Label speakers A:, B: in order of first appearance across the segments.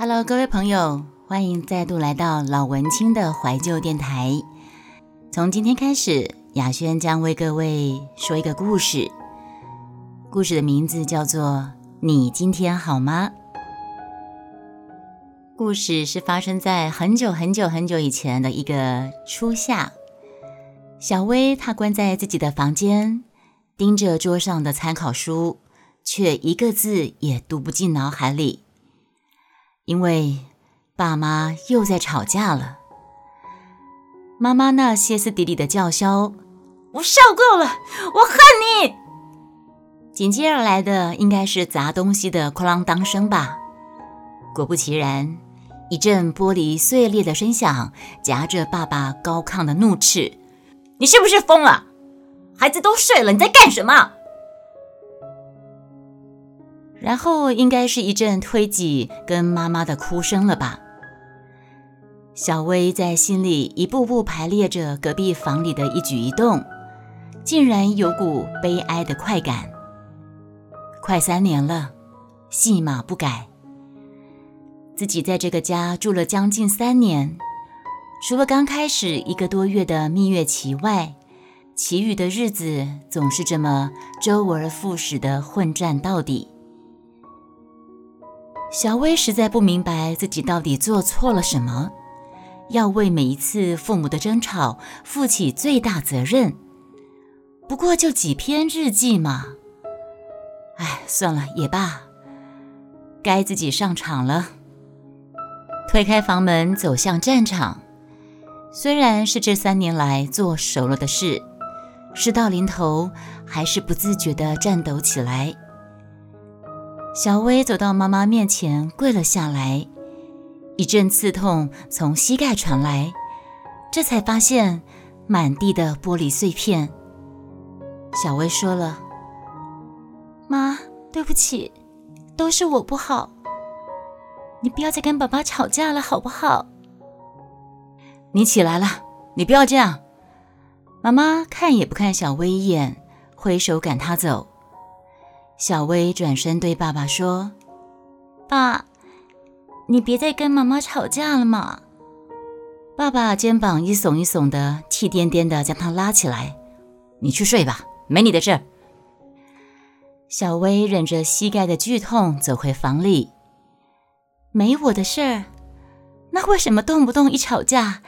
A: Hello，各位朋友，欢迎再度来到老文青的怀旧电台。从今天开始，雅轩将为各位说一个故事。故事的名字叫做《你今天好吗》。故事是发生在很久很久很久以前的一个初夏。小薇她关在自己的房间，盯着桌上的参考书，却一个字也读不进脑海里。因为爸妈又在吵架了，妈妈那歇斯底里的叫嚣：“我受够了，我恨你！”紧接而来的应该是砸东西的哐啷当声吧。果不其然，一阵玻璃碎裂的声响夹着爸爸高亢的怒斥：“你是不是疯了？孩子都睡了，你在干什么？”然后应该是一阵推挤跟妈妈的哭声了吧。小薇在心里一步步排列着隔壁房里的一举一动，竟然有股悲哀的快感。快三年了，戏码不改。自己在这个家住了将近三年，除了刚开始一个多月的蜜月期外，其余的日子总是这么周而复始的混战到底。小薇实在不明白自己到底做错了什么，要为每一次父母的争吵负起最大责任。不过就几篇日记嘛，哎，算了也罢，该自己上场了。推开房门走向战场，虽然是这三年来做熟了的事，事到临头还是不自觉地颤抖起来。小薇走到妈妈面前，跪了下来。一阵刺痛从膝盖传来，这才发现满地的玻璃碎片。小薇说了：“妈，对不起，都是我不好。你不要再跟爸爸吵架了，好不好？”你起来了，你不要这样。妈妈看也不看小薇一眼，挥手赶她走。小薇转身对爸爸说：“爸，你别再跟妈妈吵架了嘛。”爸爸肩膀一耸一耸的，气颠颠的将他拉起来：“你去睡吧，没你的事。”小薇忍着膝盖的剧痛走回房里：“没我的事儿，那为什么动不动一吵架，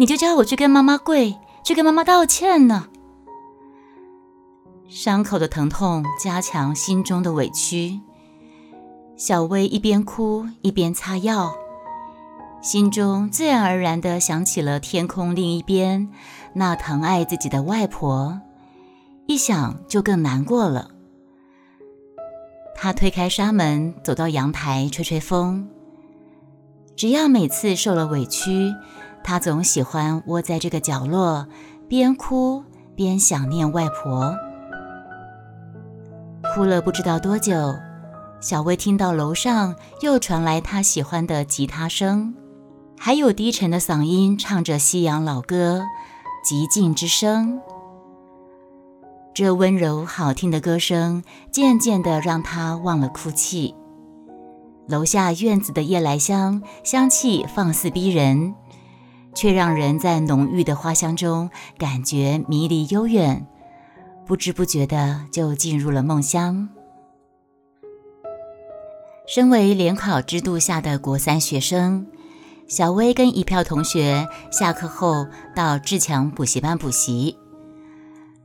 A: 你就叫我去跟妈妈跪，去跟妈妈道歉呢？”伤口的疼痛加强心中的委屈，小薇一边哭一边擦药，心中自然而然地想起了天空另一边那疼爱自己的外婆，一想就更难过了。她推开纱门，走到阳台吹吹风。只要每次受了委屈，她总喜欢窝在这个角落，边哭边想念外婆。哭了不知道多久，小薇听到楼上又传来她喜欢的吉他声，还有低沉的嗓音唱着西洋老歌《极静之声》。这温柔好听的歌声渐渐地让她忘了哭泣。楼下院子的夜来香香气放肆逼人，却让人在浓郁的花香中感觉迷离悠远。不知不觉的就进入了梦乡。身为联考制度下的国三学生，小薇跟一票同学下课后到志强补习班补习。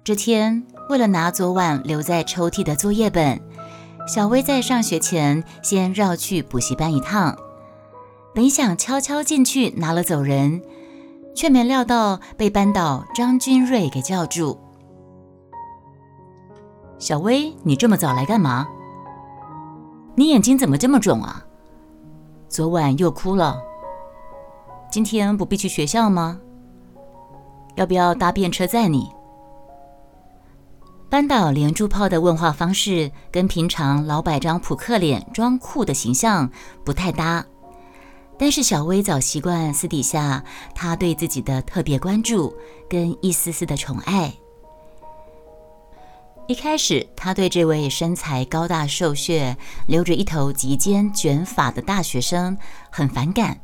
A: 这天，为了拿昨晚留在抽屉的作业本，小薇在上学前先绕去补习班一趟。本想悄悄进去拿了走人，却没料到被班导张君瑞给叫住。小薇，你这么早来干嘛？你眼睛怎么这么肿啊？昨晚又哭了。今天不必去学校吗？要不要搭便车载你？班导连珠炮的问话方式跟平常老百张扑克脸装酷的形象不太搭，但是小薇早习惯私底下他对自己的特别关注跟一丝丝的宠爱。一开始，他对这位身材高大瘦削、留着一头及肩卷发的大学生很反感。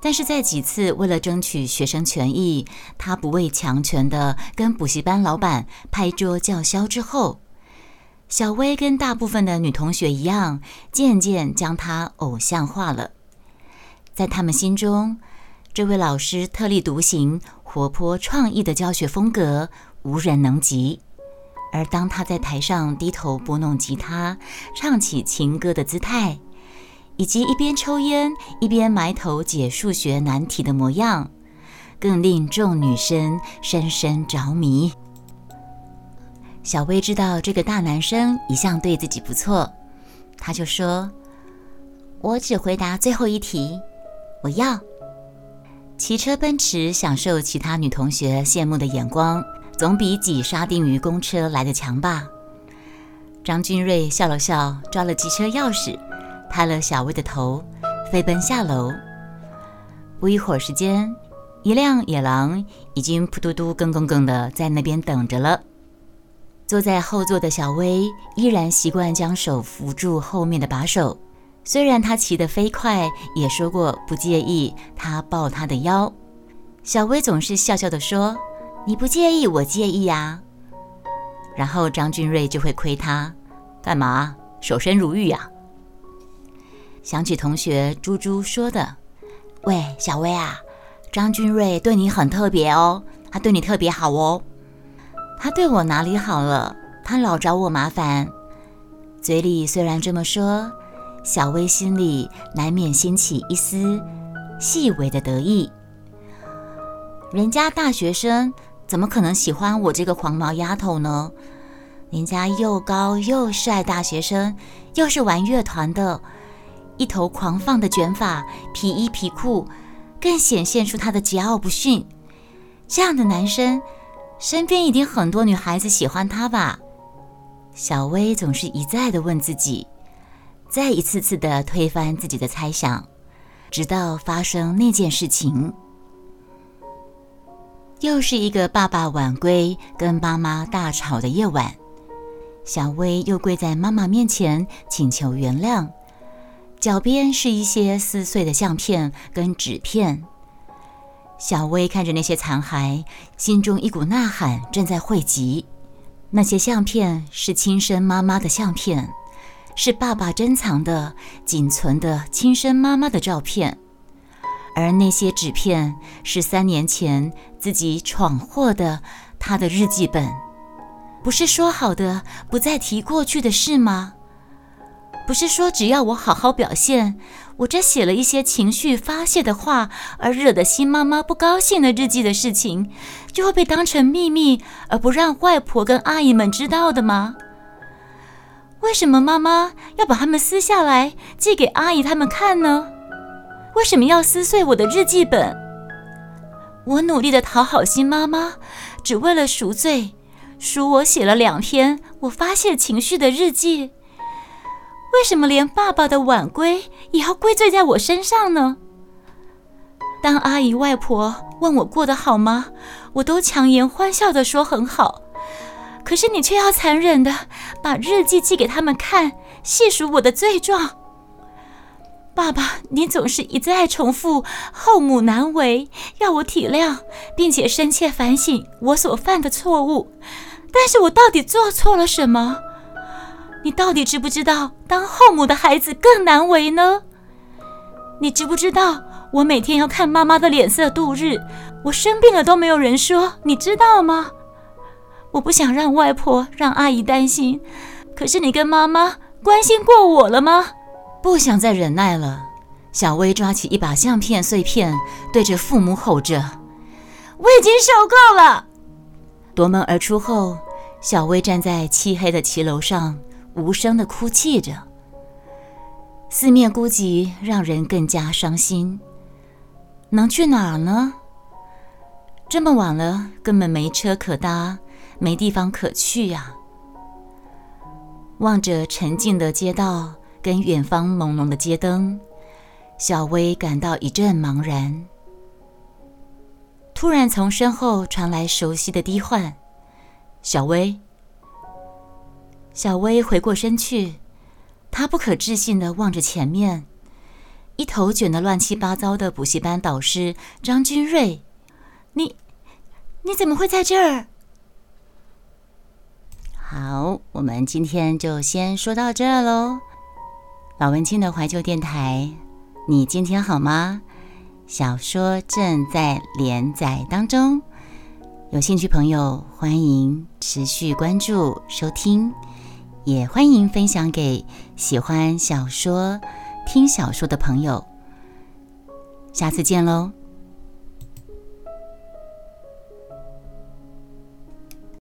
A: 但是在几次为了争取学生权益，他不畏强权的跟补习班老板拍桌叫嚣之后，小薇跟大部分的女同学一样，渐渐将他偶像化了。在他们心中，这位老师特立独行、活泼创意的教学风格无人能及。而当他在台上低头拨弄吉他、唱起情歌的姿态，以及一边抽烟一边埋头解数学难题的模样，更令众女生深深着迷。小薇知道这个大男生一向对自己不错，他就说：“我只回答最后一题，我要骑车奔驰，享受其他女同学羡慕的眼光，总比挤沙丁鱼公车来的强吧？”张君瑞笑了笑，抓了机车钥匙。拍了小薇的头，飞奔下楼。不一会儿时间，一辆野狼已经扑嘟嘟、更更更的在那边等着了。坐在后座的小薇依然习惯将手扶住后面的把手，虽然他骑得飞快，也说过不介意他抱他的腰。小薇总是笑笑地说：“你不介意，我介意呀。”然后张俊瑞就会亏他：“干嘛？守身如玉呀？”想起同学猪猪说的：“喂，小薇啊，张君瑞对你很特别哦，他对你特别好哦。他对我哪里好了？他老找我麻烦。”嘴里虽然这么说，小薇心里难免兴起一丝细微的得意。人家大学生怎么可能喜欢我这个黄毛丫头呢？人家又高又帅，大学生又是玩乐团的。一头狂放的卷发，皮衣皮裤，更显现出他的桀骜不驯。这样的男生，身边一定很多女孩子喜欢他吧？小薇总是一再的问自己，再一次次的推翻自己的猜想，直到发生那件事情。又是一个爸爸晚归，跟妈妈大吵的夜晚，小薇又跪在妈妈面前请求原谅。脚边是一些撕碎的相片跟纸片，小薇看着那些残骸，心中一股呐喊正在汇集。那些相片是亲生妈妈的相片，是爸爸珍藏的、仅存的亲生妈妈的照片，而那些纸片是三年前自己闯祸的他的日记本。不是说好的不再提过去的事吗？不是说只要我好好表现，我这写了一些情绪发泄的话，而惹得新妈妈不高兴的日记的事情，就会被当成秘密，而不让外婆跟阿姨们知道的吗？为什么妈妈要把它们撕下来寄给阿姨他们看呢？为什么要撕碎我的日记本？我努力的讨好新妈妈，只为了赎罪，赎我写了两篇我发泄情绪的日记。为什么连爸爸的晚归也要归罪在我身上呢？当阿姨、外婆问我过得好吗，我都强颜欢笑的说很好。可是你却要残忍地把日记寄给他们看，细数我的罪状。爸爸，你总是一再重复“后母难为”，要我体谅，并且深切反省我所犯的错误。但是我到底做错了什么？你到底知不知道，当后母的孩子更难为呢？你知不知道，我每天要看妈妈的脸色度日，我生病了都没有人说，你知道吗？我不想让外婆、让阿姨担心，可是你跟妈妈关心过我了吗？不想再忍耐了，小薇抓起一把相片碎片，对着父母吼着：“我已经受够了！”夺门而出后，小薇站在漆黑的骑楼上。无声的哭泣着，四面孤寂，让人更加伤心。能去哪儿呢？这么晚了，根本没车可搭，没地方可去呀。望着沉静的街道跟远方朦胧的街灯，小薇感到一阵茫然。突然，从身后传来熟悉的低唤：“小薇。”小薇回过身去，她不可置信地望着前面，一头卷得乱七八糟的补习班导师张君瑞，你你怎么会在这儿？好，我们今天就先说到这儿喽。老文青的怀旧电台，你今天好吗？小说正在连载当中，有兴趣朋友欢迎持续关注收听，也欢迎分享给喜欢小说、听小说的朋友。下次见喽！